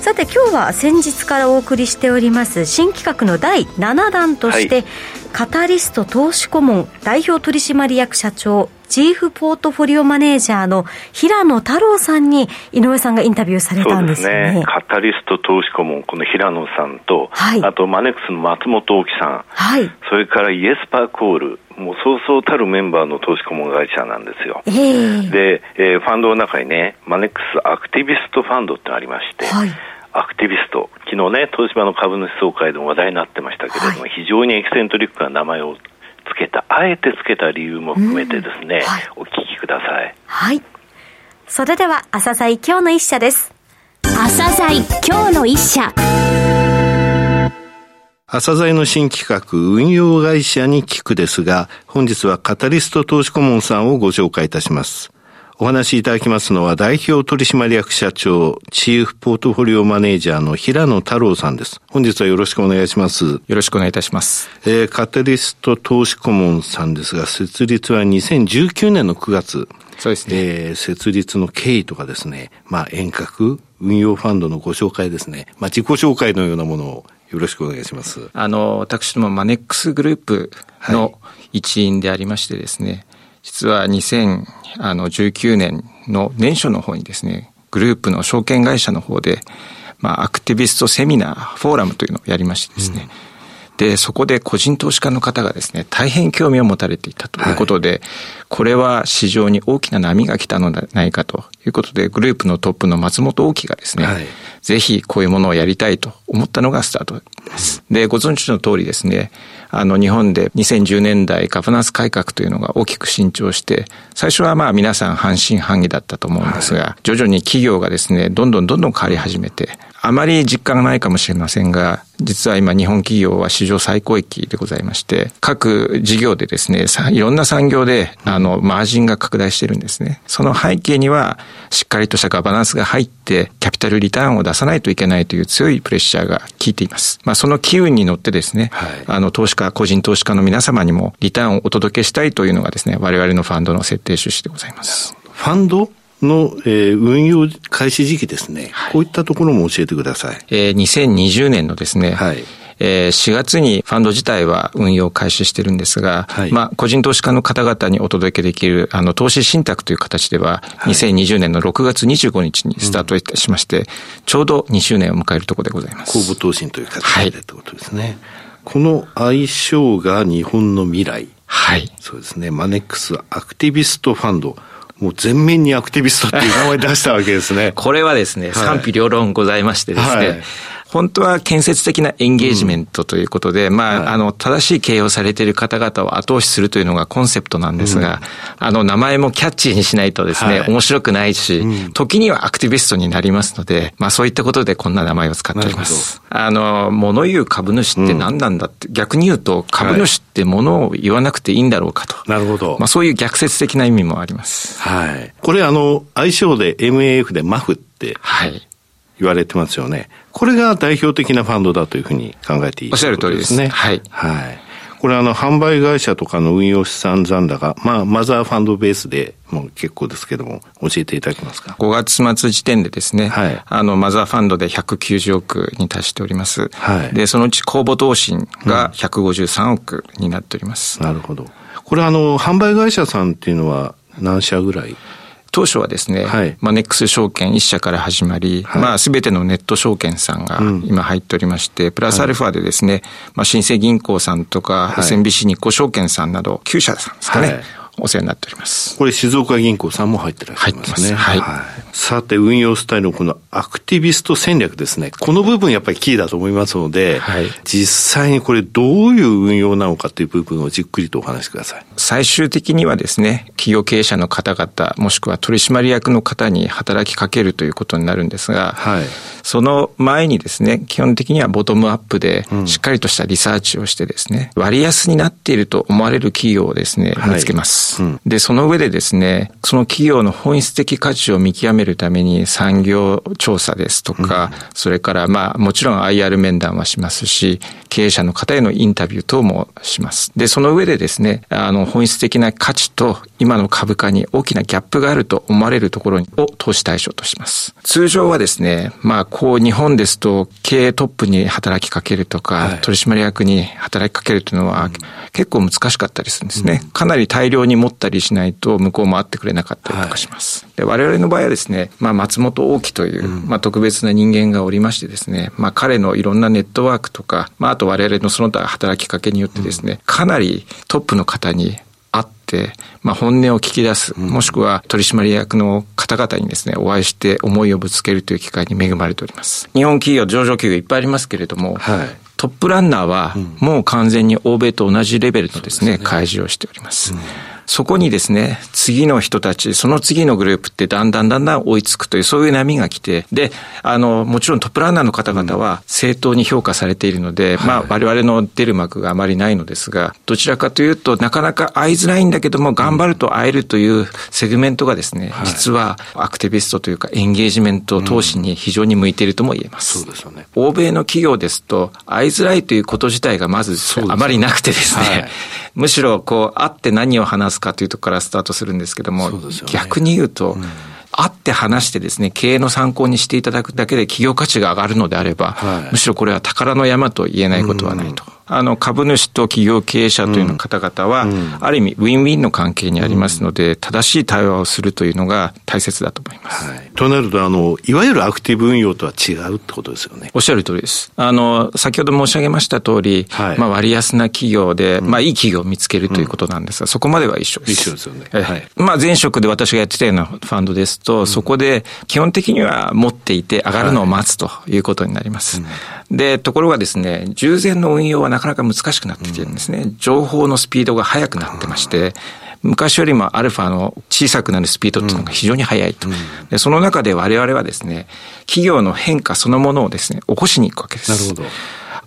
さて今日は先日からお送りしております新企画の第7弾として、はい、カタリスト投資顧問代表取締役社長チーフポートフォリオマネージャーの平野太郎さんに井上さんがインタビューされたんですね。ね。カタリスト投資顧問、この平野さんと、はい、あとマネックスの松本大さん、はい、それからイェスパー・コール、もうそうそうたるメンバーの投資顧問会社なんですよ。えー、で、えー、ファンドの中にね、マネックスアクティビストファンドってありまして、はい。アクティビスト、昨日ね、東芝の株主総会でも話題になってましたけれども、はい、非常にエキセントリックな名前をつけた、あえてつけた理由も含めてですね、はい、お聞きください。はい。それでは、朝鮮今日の一社です。朝鮮今日の一社。朝鮮の新企画、運用会社に聞くですが、本日はカタリスト投資顧問さんをご紹介いたします。お話しいただきますのは代表取締役社長、チーフポートフォリオマネージャーの平野太郎さんです。本日はよろしくお願いします。よろしくお願いいたします。えー、カタリスト投資顧問さんですが、設立は2019年の9月。そうですね。えー、設立の経緯とかですね、まあ遠隔、運用ファンドのご紹介ですね。まあ自己紹介のようなものをよろしくお願いします。あの、私どもマネックスグループの一員でありましてですね、はい実は2019年の年初の方にですね、グループの証券会社の方で、まあ、アクティビストセミナー、フォーラムというのをやりましてですね、うん、で、そこで個人投資家の方がですね、大変興味を持たれていたということで、はい、これは市場に大きな波が来たのではないかということで、グループのトップの松本大樹がですね、はい、ぜひこういうものをやりたいと思ったのがスタートです。で、ご存知の通りですね、あの日本で2010年代ガバナンス改革というのが大きく伸長して、最初はまあ皆さん半信半疑だったと思うんですが、徐々に企業がですね、どんどんどんどん変わり始めて、あまり実感がないかもしれませんが、実は今日本企業は史上最高益でございまして、各事業でですね、いろんな産業で、あの、マージンが拡大してるんですね。その背景には、しっかりとしたガバナンスが入って、キャピタルリターンを出さないといけないという強いプレッシャーが効いています。まあ、その機運に乗ってですね、はい、あの、投資家、個人投資家の皆様にもリターンをお届けしたいというのがですね、我々のファンドの設定趣旨でございます。ファンド？の、えー、運用開始時期ですね、はい、こういったところも教えてください。えー、2020年のですね、はい、えー、4月にファンド自体は運用開始してるんですが、はい、まあ、個人投資家の方々にお届けできる、あの、投資信託という形では、2020年の6月25日にスタートいたしまして、うん、ちょうど2周年を迎えるところでございます。公募投信という形でってことですね。はい、この相性が日本の未来。はい。そうですね。マネックスアクティビストファンド。もう全面にアクティビストっていう名前出したわけですね。これはですね、賛否両論ございましてですね、はい本当は建設的なエンゲージメントということで、うん、まあ、はい、あの、正しい経営をされている方々を後押しするというのがコンセプトなんですが、うん、あの、名前もキャッチーにしないとですね、はい、面白くないし、うん、時にはアクティビストになりますので、まあ、そういったことでこんな名前を使っております。あの、物言う株主って何なんだって、逆に言うと、株主って物を言わなくていいんだろうかと。なるほど。まあ、そういう逆説的な意味もあります。はい。これあの、相性で MAF でマフって、はい。言われてますよね。これが代表的なファンドだというふうに考えていい、おっしゃる通りですね。はい。はい。これあの、販売会社とかの運用資産残高、まあ、マザーファンドベースでもう結構ですけども、教えていただけますか？5月末時点でですね、はい、あの、マザーファンドで190億に達しております。はい。で、そのうち公募投信が153億になっております。うん、なるほど。これあの、販売会社さんっていうのは何社ぐらい？当初はですね、はい、まあ、ネックス証券1社から始まり、はい、まあ、すべてのネット証券さんが今入っておりまして、うん、プラスアルファでですね、まあ、新生銀行さんとか、SMBC 日興証券さんなど9社さんですかね、お世話になっております。これ静岡銀行さんも入ってらっしゃいますね。はい。はい、さて、運用スタイルのこのアクティビスト戦略ですね。この部分やっぱりキーだと思いますので、はい、実際にこれどういう運用なのかという部分をじっくりとお話しください。最終的にはですね、企業経営者の方々、もしくは取締役の方に働きかけるということになるんですが、はい、その前にですね、基本的にはボトムアップでしっかりとしたリサーチをしてですね、割安になっていると思われる企業をですね、見つけます。はいうん、で、その上でですね、その企業の本質的価値を見極めるために産業調査ですとか、うん、それからまあもちろん IR 面談はしますし、経営者の方へのインタビュー等もします。で、その上でですね、あの本質的な価値と今の株価に大きなギャップがあると思われるところを投資対象とします。通常はですね、まあこう日本ですと経営トップに働きかけるとか、はい、取締役に働きかけるというのは、結構難しかったりするんですね。うん、かなり大量に持ったりしないと向こうも会ってくれなかったりとかします。はい、で我々の場合はですね、まあ松本大樹という、まあ特別な人間がおりましてですね、まあ彼のいろんなネットワークとか、まああと我々のその他働きかけによってですね、かなりトップの方に会って、まあ、本音を聞き出す、もしくは取締役の方々にですね、お会いして思いをぶつけるという機会に恵まれております。日本企業、上場企業いっぱいありますけれども、はい、トップランナーはもう完全に欧米と同じレベルのですね、開示をしております。うんそこにですね、次の人たち、その次のグループってだんだんだんだん追いつくという、そういう波が来て、で、あの、もちろんトップランナーの方々は正当に評価されているので、うん、まあ、我々の出る幕があまりないのですが、どちらかというと、なかなか会いづらいんだけども、頑張ると会えるというセグメントがですね、実はアクティビストというか、エンゲージメント投資に非常に向いているとも言えます。そうですよね。欧米の企業ですと、会いづらいということ自体がまずあまりなくてですね、はい、むしろこう、会って何を話すかというところからスタートするんですけども、ね、逆に言うと、うん。会って話してですね、経営の参考にしていただくだけで企業価値が上がるのであれば、はい、むしろこれは宝の山と言えないことはないと。あの、株主と企業経営者という方々は、ある意味、ウィンウィンの関係にありますので、正しい対話をするというのが大切だと思います。はい、となると、あの、いわゆるアクティブ運用とは違うってことですよね。おっしゃる通りです。あの、先ほど申し上げました通り、はい、まあ、割安な企業で、まあ、いい企業を見つけるということなんですが、そこまでは一緒です。一緒ですよね。はい。まあ、前職で私がやってたようなファンドですと、そこで、基本的には持っていて上がるのを待つということになります。で、ところがですね、従前の運用はなかなか難しくなってきてるんですね。情報のスピードが速くなってまして、昔よりもアルファの小さくなるスピードっていうのが非常に速いと。でその中で我々はですね、企業の変化そのものをですね、起こしに行くわけです。なるほど。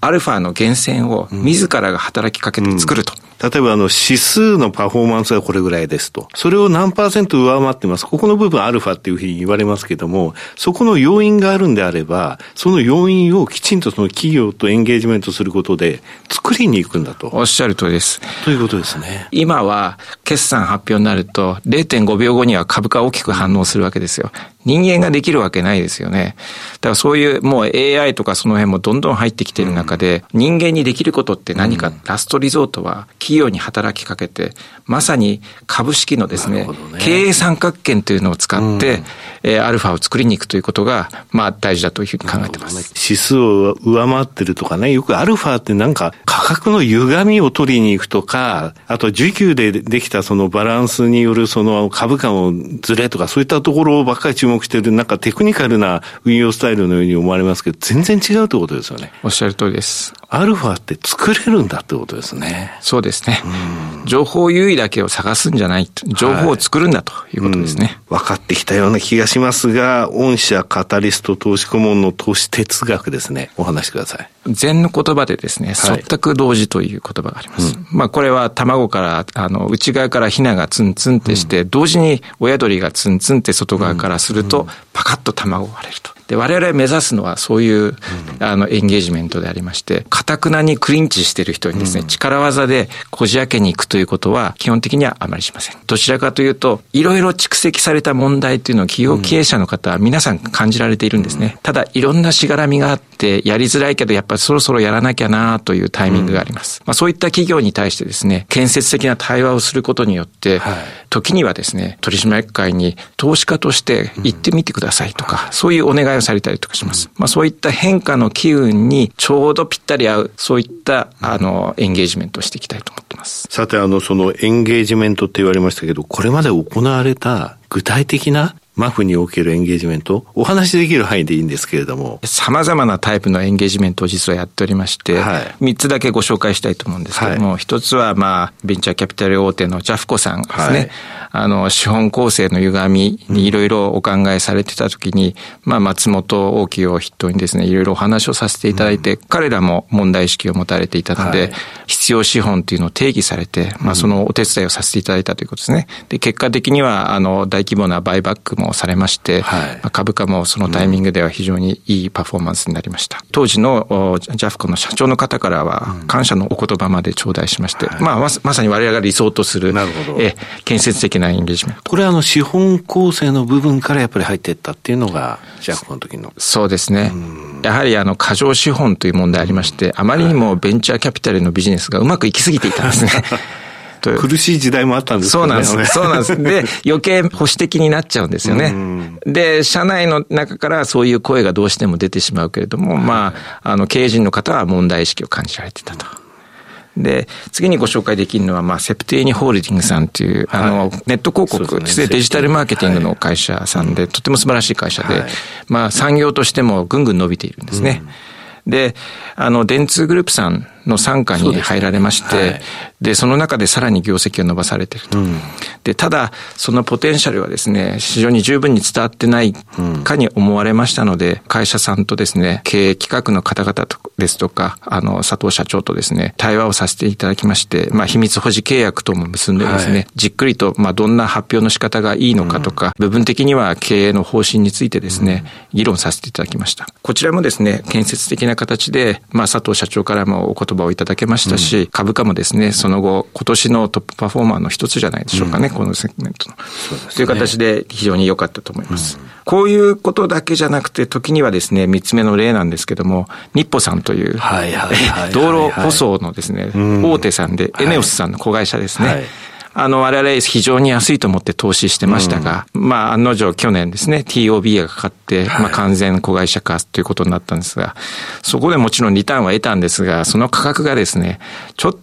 アルファの源泉を自らが働きかけて作ると。うん例えばあの指数のパフォーマンスがこれぐらいですと。それを何パーセント上回ってます。ここの部分アルファっていうふうに言われますけども、そこの要因があるんであれば、その要因をきちんとその企業とエンゲージメントすることで作りに行くんだと。おっしゃる通りです。ということですね。今は決算発表になると0.5秒後には株価大きく反応するわけですよ。人間ができるわけないですよね。だからそういうもう AI とかその辺もどんどん入ってきている中で、人間にできることって何か、ラストリゾートは企業に働きかけて、まさに株式のですね、ね経営三角形というのを使って、うん、えー、アルファを作りに行くということが、まあ大事だというふうに考えてます。ね、指数を上回ってるとかね、よくアルファってなんか価格の歪みを取りに行くとか、あと需給でできたそのバランスによるその株価のずれとか、そういったところばっかり注目している、なんかテクニカルな運用スタイルのように思われますけど、全然違うってことですよね。おっしゃる通りです。アルファって作れるんだってことですね。そうですね。情報優位だけを探すんじゃない。情報を作るんだということですね、はい、分かってきたような気がしますが、御社カタリスト投資顧問の投資哲学ですね。お話しください。禅の言葉でですね、忖度同時という言葉があります。はいうん、まあこれは卵から、あの、内側からヒナがツンツンってして、うん、同時に親鳥がツンツンって外側からすると、パカッと卵を割れると。で、我々目指すのはそういう、あの、エンゲージメントでありまして、かたくなにクリンチしてる人にですね、力技でこじ開けに行くということは、基本的にはあまりしません。どちらかというと、いろいろ蓄積された問題というのを企業経営者の方は皆さん感じられているんですね。ただ、いろんなしがらみがあって、やりづらいけど、やっぱりそろそろやらなきゃなというタイミングがあります。まあ、そういった企業に対してですね、建設的な対話をすることによって、はい、時にはですね、取締役会に投資家として行ってみてくださいとか、そういうお願いを換されたりとかします。まあそういった変化の機運にちょうどぴったり合う、そういった、あの、エンゲージメントをしていきたいと思ってます。さて、あの、そのエンゲージメントって言われましたけど、これまで行われた具体的なマフにおけるエンゲージメント、お話しできる範囲でいいんですけれども。様々なタイプのエンゲージメントを実はやっておりまして、はい、3つだけご紹介したいと思うんですけども、はい、1つは、まあ、ベンチャーキャピタル大手のジャフコさんですね。はい。あの、資本構成の歪みにいろいろお考えされてたときに、まあ、松本大きを筆頭にですね、いろいろお話をさせていただいて、彼らも問題意識を持たれていたので、必要資本っていうのを定義されて、まあ、そのお手伝いをさせていただいたということですね。で、結果的には、あの、大規模なバイバックもされまして、はい、株価もそのタイミングでは非常にいいパフォーマンスになりました。当時のジャフコの社長の方からは、感謝のお言葉まで頂戴しまして、まあ、まさに我々が理想とする、え建設的なエンゲージメント。これはあの資本構成の部分からやっぱり入っていったっていうのが、ジャフコの時の。そうですね。やはりあの過剰資本という問題ありまして、あまりにもベンチャーキャピタルのビジネスがうまくいきすぎていたんですね。苦しい時代もあったんですそうなんです。そうなんです。で、余計保守的になっちゃうんですよね。で、社内の中からそういう声がどうしても出てしまうけれども、まあ、あの、経営陣の方は問題意識を感じられてたと。で、次にご紹介できるのは、まあ、セプテーニホールディングさんという、はい、あの、ネット広告ね、デジタルマーケティングの会社さんで、はい、とても素晴らしい会社で、はい、まあ、産業としてもぐんぐん伸びているんですね。うん、で、あの、電通グループさんの傘下に入られまして、で、ねはい、その中でさらに業績を伸ばされていると。うん、で、ただ、そのポテンシャルはですね、非常に十分に伝わってないかに思われましたので、会社さんとですね、経営企画の方々ですとか、あの、佐藤社長とですね、対話をさせていただきまして、まあ、秘密保持契約とも結んでですね、はい、じっくりと、まあ、どんな発表の仕方がいいのかとか、うん、部分的には経営の方針についてですね、議論させていただきました。こちらもですね、建設的な形で、まあ、佐藤社長からもお言葉をいただけましたし、うん、株価もですね、その後、今年のトップパフォーマーの一つじゃないでしょうかね、うん、このセグメントの。という形で非常に良かったと思います。うん、こういうことだけじゃなくて、時にはですね、三つ目の例なんですけども、日歩さんという、道路舗装のですね、大手さんで、エネオスさんの子会社ですね。はい。あの、我々非常に安いと思って投資してましたが、うん、まあ、案の定去年ですね、TOB がかかって、はい、まあ、完全子会社化ということになったんですが、そこでもちろんリターンは得たんですが、その価格がですね、ちょっと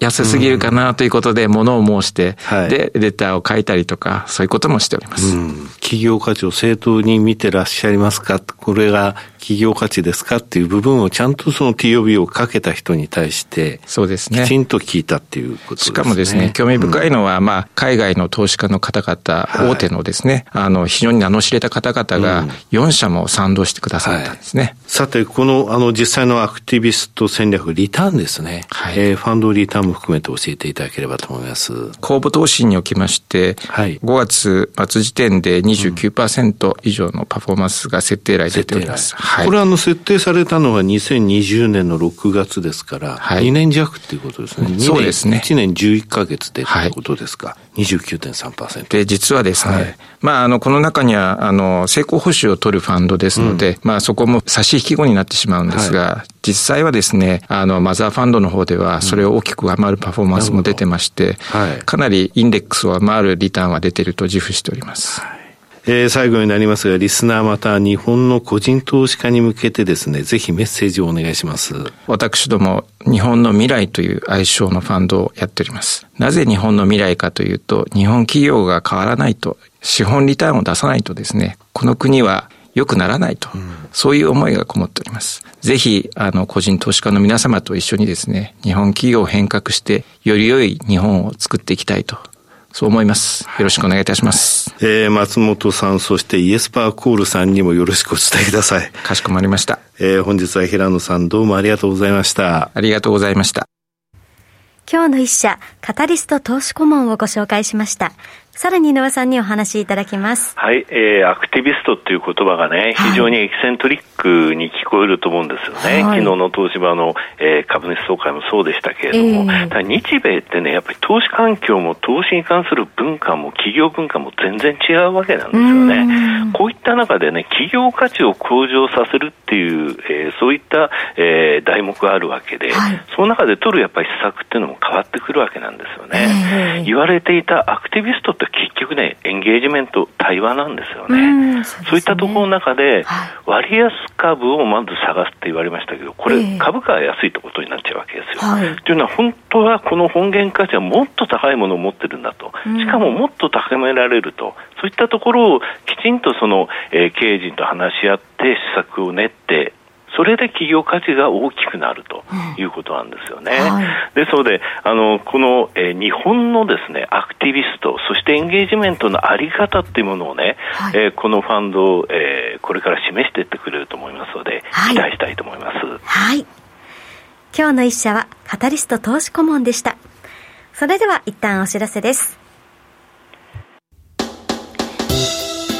安すぎるかなということで、物を申して、うん、で、レターを書いたりとか、そういうこともしております。うん、企業価値を正当に見てらっしゃいますか？これが企業価値ですか？っていう部分をちゃんとその TOB をかけた人に対して、そうですね。きちんと聞いたっていうことですね。しかもですね、興味深いのは、まあ、海外の投資家の方々、大手のですね、あの、非常に名の知れた方々が、4社も賛同してくださったんですね。はい、さて、この、あの、実際のアクティビスト戦略、リターンですね。はい、えー、ファンドリターンも含めて教えていただければと思います。公募投資におきまして、はい、5月末時点で29%以上のパフォーマンスが設定来出ております。はい、これはあの、設定されたのは2020年の6月ですから、はい、2年弱っていうことですね。そうですね。1年11か月でということですか？はい、29.3%。で、実はですね、はい、まあ、あの、この中には、あの、成功報酬を取るファンドですので、うん、まあ、そこも差し引き後になってしまうんですが、はい、実際はですね、あの、マザーファンドの方では、それを大きく上回るパフォーマンスも出てまして、はい、かなりインデックスを上回るリターンは出ていると自負しております。はいえー、最後になりますが、リスナーまた日本の個人投資家に向けてですね、ぜひメッセージをお願いします。私ども、日本の未来という愛称のファンドをやっております。なぜ日本の未来かというと、日本企業が変わらないと、資本リターンを出さないとですね、この国は良くならないと、うん、そういう思いがこもっております。ぜひ、あの、個人投資家の皆様と一緒にですね、日本企業を変革して、より良い日本を作っていきたいとそう思います。よろしくお願いいたします。えー、松本さん、そしてイエスパーコールさんにもよろしくお伝えください。かしこまりました。えー、本日は平野さんどうもありがとうございました。ありがとうございました。今日の一社、カタリスト投資顧問をご紹介しました。さらに井上さんにお話しいただきます。はい、えー、アクティビストっていう言葉がね、非常にエキセントリックに聞こえると思うんですよね。はい、昨日の東芝の、えー、株主総会もそうでしたけれども、えー、日米ってね、やっぱり投資環境も投資に関する文化も企業文化も全然違うわけなんですよね。こういった中でね、企業価値を向上させるっていう、えー、そういった、えー、題目があるわけで、はい、その中で取るやっぱり施策っていうのも変わってくるわけなんですよね。えー、言われていたアクティビストって結局ね、エンゲージメント、対話なんですよね。そう、ね、いったところの中で、割安株をまず探すって言われましたけど、これ、株価が安いってことになっちゃうわけですよ。はい、というのは、本当はこの本源価値はもっと高いものを持ってるんだと、しかももっと高められると、そういったところをきちんとその、えー、経営陣と話し合って施策を練ってそれで企業価値が大きくなるということなんですよね。うんはい、ですので、あの、この、えー、日本のですね、アクティビスト、そしてエンゲージメントのあり方っていうものをね、はい、えー、このファンドを、えー、これから示していってくれると思いますので、はい、期待したいと思います。はい。今日の一社は、カタリスト投資顧問でした。それでは一旦お知らせです。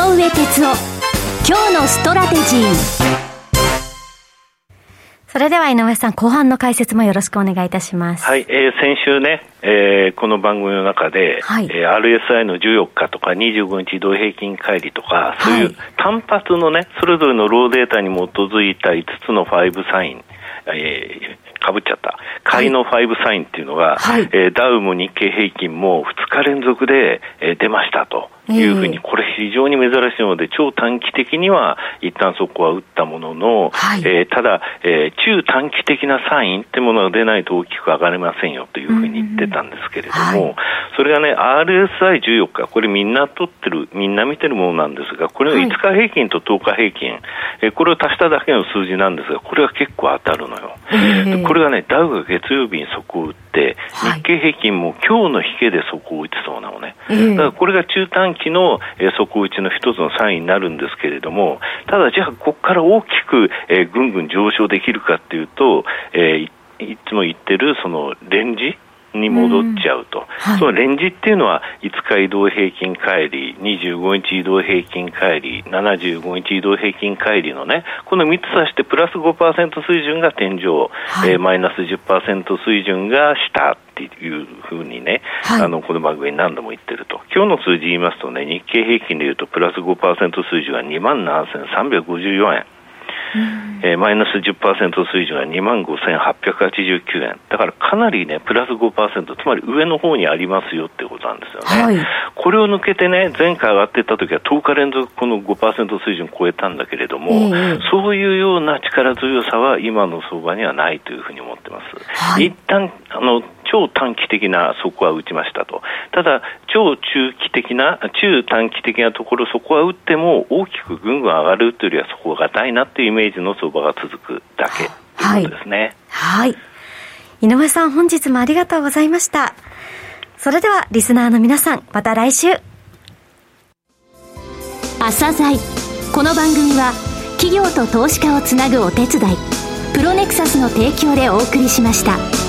上哲夫今日のストラテジーそれでは井上さん、後半の解説もよろしくお願いいたします。はい、えー、先週ね、えー、この番組の中で、はい、えー、RSI の14日とか25日移動平均乖離とか、そういう単発のね、それぞれのローデータに基づいた5つの5サイン、えー、かぶっちゃった。買いの5サインっていうのが、はい、えー、ダウも日経平均も2日連続で、えー、出ましたと。いうふうに、これ非常に珍しいので、超短期的には一旦そこは打ったものの、はい、えー、ただ、えー、中短期的なサインってものが出ないと大きく上がれませんよというふうに言ってたんですけれども、はい、それがね、RSI14 日、これみんな取ってる、みんな見てるものなんですが、これは5日平均と10日平均、えー、これを足しただけの数字なんですが、これは結構当たるのよ。これがね、ダウが月曜日に底を打って、日経平均も今日の引けで底を打ちそうなのね。だからこれが中短期の、えー、底打ちの一つのサインになるんですけれども、ただじゃあここから大きく、えー、ぐんぐん上昇できるかっていうと、えー、いつも言ってるそのレンジに戻っちゃうと、はい、そのレンジっていうのは5日移動平均乖離、25日移動平均乖離、75日移動平均乖離のね、この3つ足してプラス5%水準が天井、はい、えー、マイナス10%水準が下っていうふうにね、はい、あのこの番組に何度も言ってると、今日の数字言いますとね、日経平均でいうとプラス5%水準が2万7354円。えー、マイナス10%水準は2万5889円。だからかなりね、プラス5%、つまり上の方にありますよってことなんですよね。はい、これを抜けてね、前回上がっていった時は10日連続この5%水準超えたんだけれども、えー、そういうような力強さは今の相場にはないというふうに思ってます。はい、一旦、あの、超短期的な底は打ちましたと。ただ、超中期的な、中短期的なところ、そこは打っても大きくぐんぐん上がるというよりは底が硬いなっていうイメージの相場が続くだけということですね。はい。はい、井上さん、本日もありがとうございました。それでは、リスナーの皆さん、また来週。朝鮮この番組は、企業と投資家をつなぐお手伝い、プロネクサスの提供でお送りしました。